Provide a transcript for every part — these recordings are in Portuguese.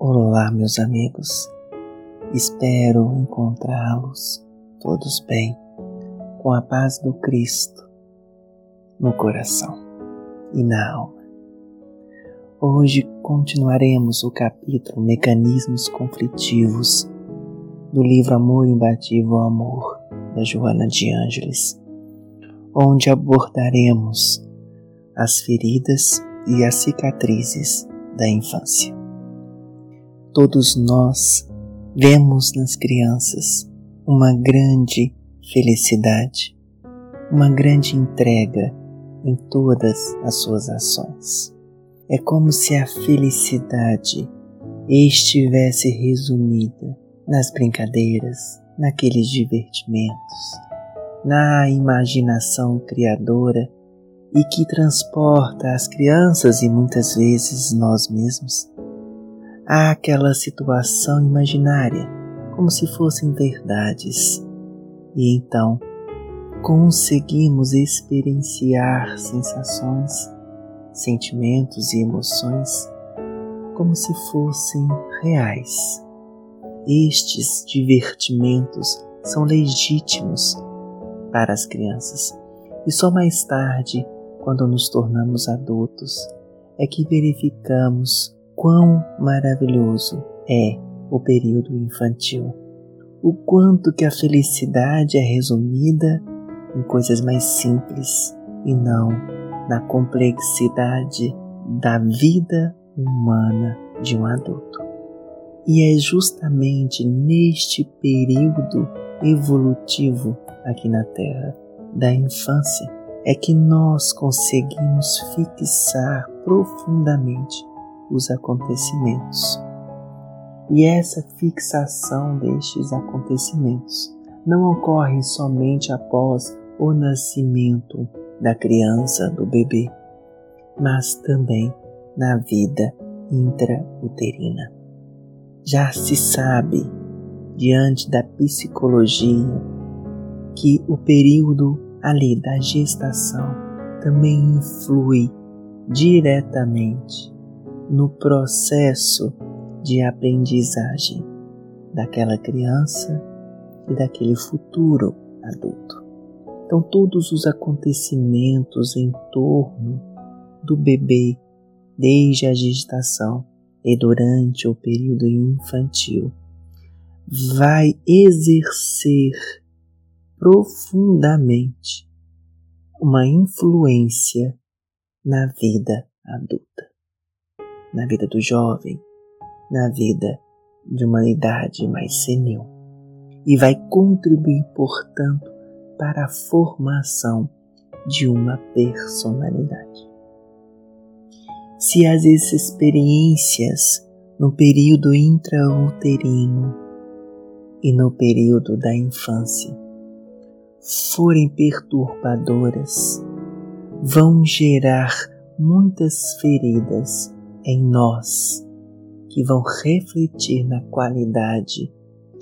Olá, meus amigos. Espero encontrá-los todos bem, com a paz do Cristo no coração e na alma. Hoje continuaremos o capítulo Mecanismos Conflitivos do livro Amor Imbatível ao Amor, da Joana de Ângeles, onde abordaremos as feridas e as cicatrizes da infância. Todos nós vemos nas crianças uma grande felicidade, uma grande entrega em todas as suas ações. É como se a felicidade estivesse resumida nas brincadeiras, naqueles divertimentos, na imaginação criadora e que transporta as crianças e muitas vezes nós mesmos àquela situação imaginária, como se fossem verdades. E então conseguimos experienciar sensações, sentimentos e emoções como se fossem reais. Estes divertimentos são legítimos para as crianças e só mais tarde, quando nos tornamos adultos, é que verificamos quão maravilhoso é o período infantil. O quanto que a felicidade é resumida em coisas mais simples e não na complexidade da vida humana de um adulto. E é justamente neste período evolutivo aqui na Terra da infância é que nós conseguimos fixar profundamente os acontecimentos. E essa fixação destes acontecimentos não ocorre somente após o nascimento da criança, do bebê, mas também na vida intrauterina. Já se sabe, diante da psicologia, que o período ali da gestação também influi diretamente no processo de aprendizagem daquela criança e daquele futuro adulto. Então, todos os acontecimentos em torno do bebê, desde a gestação e durante o período infantil, vai exercer profundamente uma influência na vida adulta na vida do jovem, na vida de uma idade mais senil, e vai contribuir, portanto, para a formação de uma personalidade. Se as experiências no período intrauterino e no período da infância forem perturbadoras, vão gerar muitas feridas em nós que vão refletir na qualidade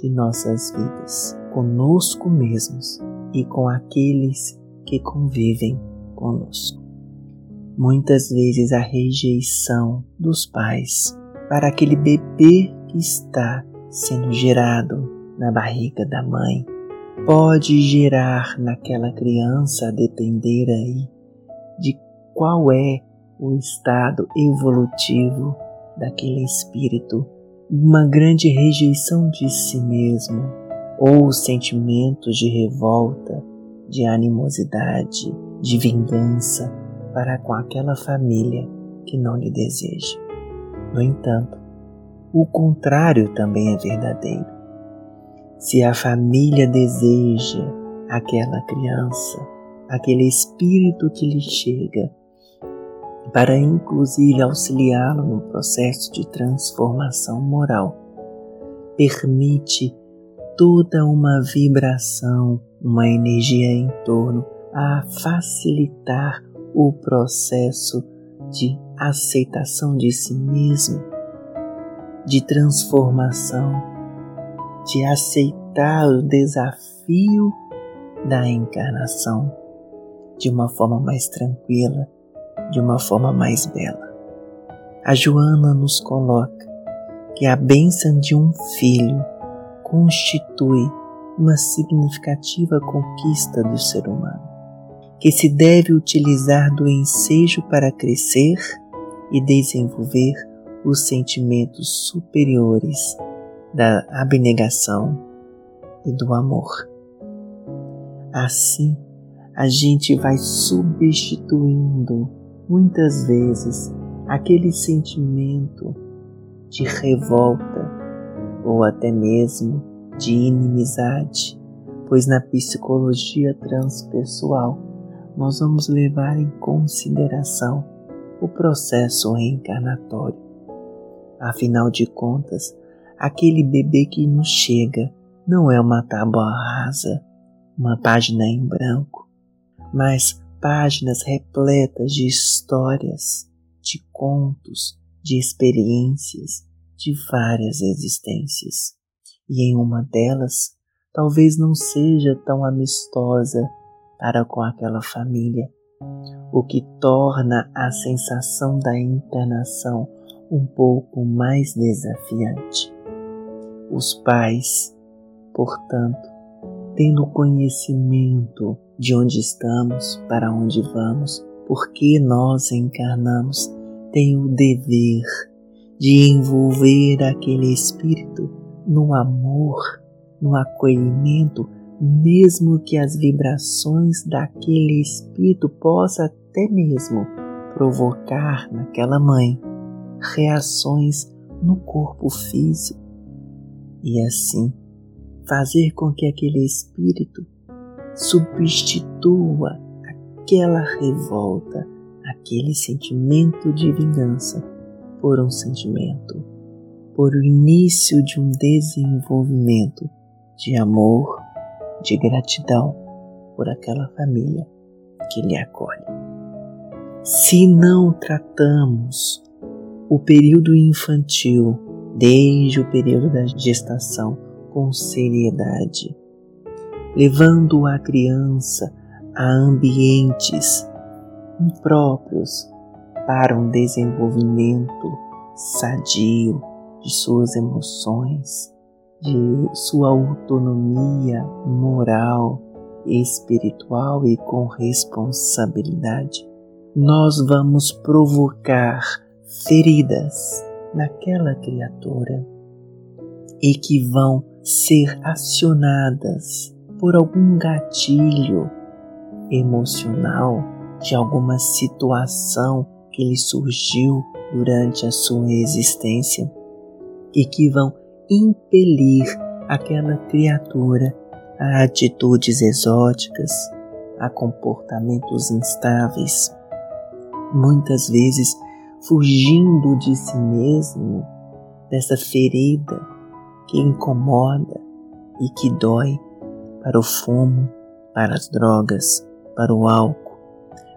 de nossas vidas, conosco mesmos e com aqueles que convivem conosco. Muitas vezes a rejeição dos pais para aquele bebê que está sendo gerado na barriga da mãe pode gerar naquela criança, a depender aí de qual é o estado evolutivo daquele espírito, uma grande rejeição de si mesmo ou sentimentos de revolta, de animosidade, de vingança para com aquela família que não lhe deseja. No entanto, o contrário também é verdadeiro. Se a família deseja aquela criança, aquele espírito que lhe chega, para inclusive auxiliá-lo no processo de transformação moral. Permite toda uma vibração, uma energia em torno a facilitar o processo de aceitação de si mesmo, de transformação, de aceitar o desafio da encarnação de uma forma mais tranquila, de uma forma mais bela. A Joana nos coloca que a bênção de um filho constitui uma significativa conquista do ser humano, que se deve utilizar do ensejo para crescer e desenvolver os sentimentos superiores da abnegação e do amor. Assim, a gente vai substituindo muitas vezes aquele sentimento de revolta ou até mesmo de inimizade, pois na psicologia transpessoal nós vamos levar em consideração o processo reencarnatório. Afinal de contas, aquele bebê que nos chega não é uma tábua rasa, uma página em branco, mas páginas repletas de histórias, de contos, de experiências, de várias existências. E em uma delas, talvez não seja tão amistosa para com aquela família, o que torna a sensação da encarnação um pouco mais desafiante. Os pais, portanto, tendo conhecimento de onde estamos, para onde vamos, porque nós encarnamos, têm o dever de envolver aquele espírito no amor, no acolhimento, mesmo que as vibrações daquele espírito possa até mesmo provocar naquela mãe reações no corpo físico. E assim fazer com que aquele espírito substitua aquela revolta, aquele sentimento de vingança por um sentimento, por o início de um desenvolvimento de amor, de gratidão por aquela família que lhe acolhe. Se não tratamos o período infantil, desde o período da gestação, com seriedade, levando a criança a ambientes impróprios para um desenvolvimento sadio de suas emoções, de sua autonomia moral, espiritual e com responsabilidade. Nós vamos provocar feridas naquela criatura e que vão ser acionadas por algum gatilho emocional de alguma situação que lhe surgiu durante a sua existência e que vão impelir aquela criatura a atitudes exóticas, a comportamentos instáveis, muitas vezes fugindo de si mesmo, dessa ferida que incomoda e que dói para o fumo, para as drogas, para o álcool,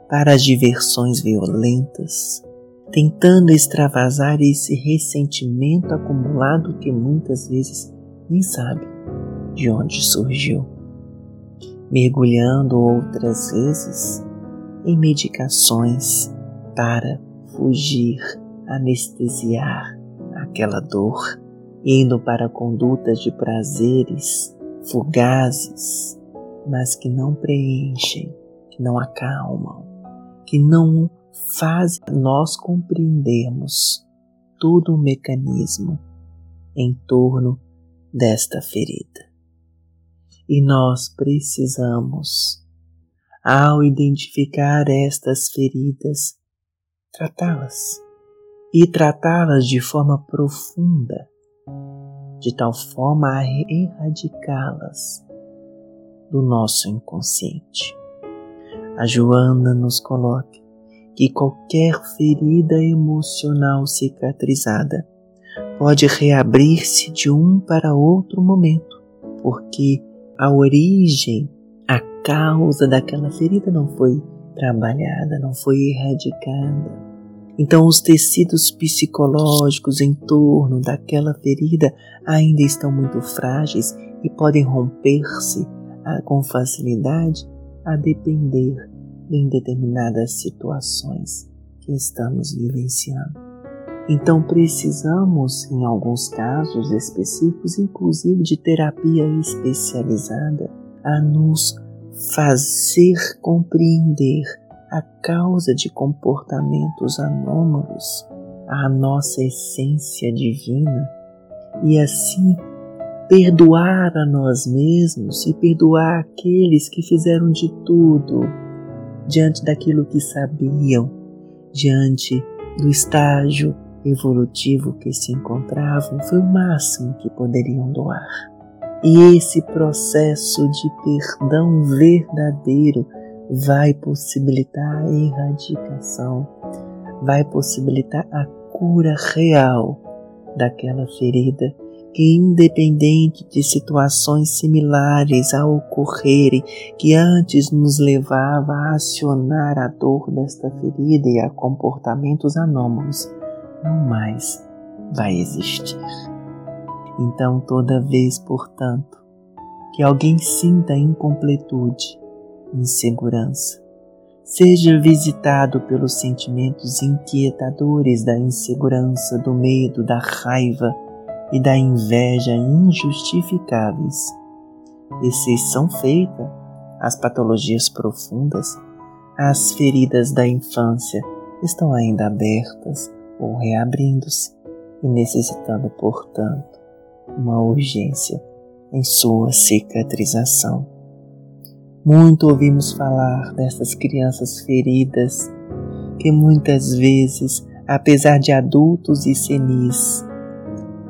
para as diversões violentas, tentando extravasar esse ressentimento acumulado que muitas vezes nem sabe de onde surgiu, mergulhando outras vezes em medicações para fugir, anestesiar aquela dor, indo para condutas de prazeres fugazes, mas que não preenchem, que não acalmam, que não fazem nós compreendermos todo o mecanismo em torno desta ferida. E nós precisamos, ao identificar estas feridas, tratá-las e tratá-las de forma profunda, de tal forma a erradicá-las do nosso inconsciente. A Joana nos coloca que qualquer ferida emocional cicatrizada pode reabrir-se de um para outro momento, porque a origem, a causa daquela ferida não foi trabalhada, não foi erradicada. Então, os tecidos psicológicos em torno daquela ferida ainda estão muito frágeis e podem romper-se ah, com facilidade a depender em determinadas situações que estamos vivenciando. Então precisamos, em alguns casos específicos, inclusive de terapia especializada, a nos fazer compreender a causa de comportamentos anômalos, a nossa essência divina e assim perdoar a nós mesmos e perdoar aqueles que fizeram de tudo diante daquilo que sabiam, diante do estágio evolutivo que se encontravam, foi o máximo que poderiam doar. E esse processo de perdão verdadeiro vai possibilitar a erradicação, vai possibilitar a cura real daquela ferida que, independente de situações similares a ocorrerem, que antes nos levava a acionar a dor desta ferida e a comportamentos anômalos, não mais vai existir. Então, toda vez, portanto, que alguém sinta incompletude, insegurança, seja visitado pelos sentimentos inquietadores da insegurança, do medo, da raiva e da inveja injustificáveis. Exceção feita as patologias profundas, as feridas da infância estão ainda abertas ou reabrindo-se e necessitando, portanto, uma urgência em sua cicatrização. Muito ouvimos falar dessas crianças feridas que muitas vezes, apesar de adultos e senis,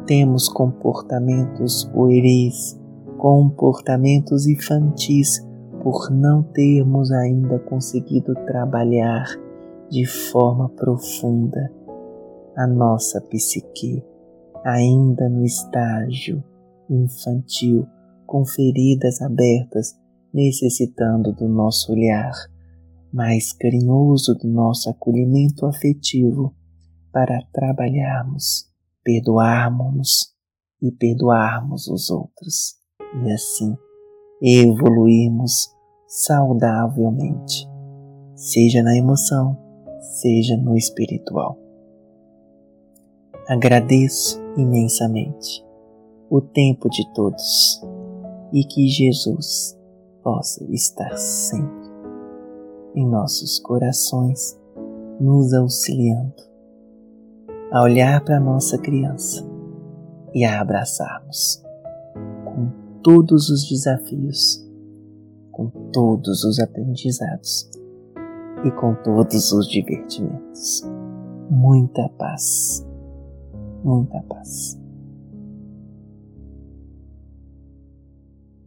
temos comportamentos pueris, comportamentos infantis por não termos ainda conseguido trabalhar de forma profunda a nossa psique, ainda no estágio infantil, com feridas abertas, necessitando do nosso olhar mais carinhoso, do nosso acolhimento afetivo, para trabalharmos, perdoarmos-nos e perdoarmos os outros, e assim evoluirmos saudavelmente, seja na emoção, seja no espiritual. Agradeço imensamente o tempo de todos e que Jesus possa estar sempre em nossos corações, nos auxiliando a olhar para nossa criança e a abraçarmos com todos os desafios, com todos os aprendizados e com todos os divertimentos. Muita paz muita paz.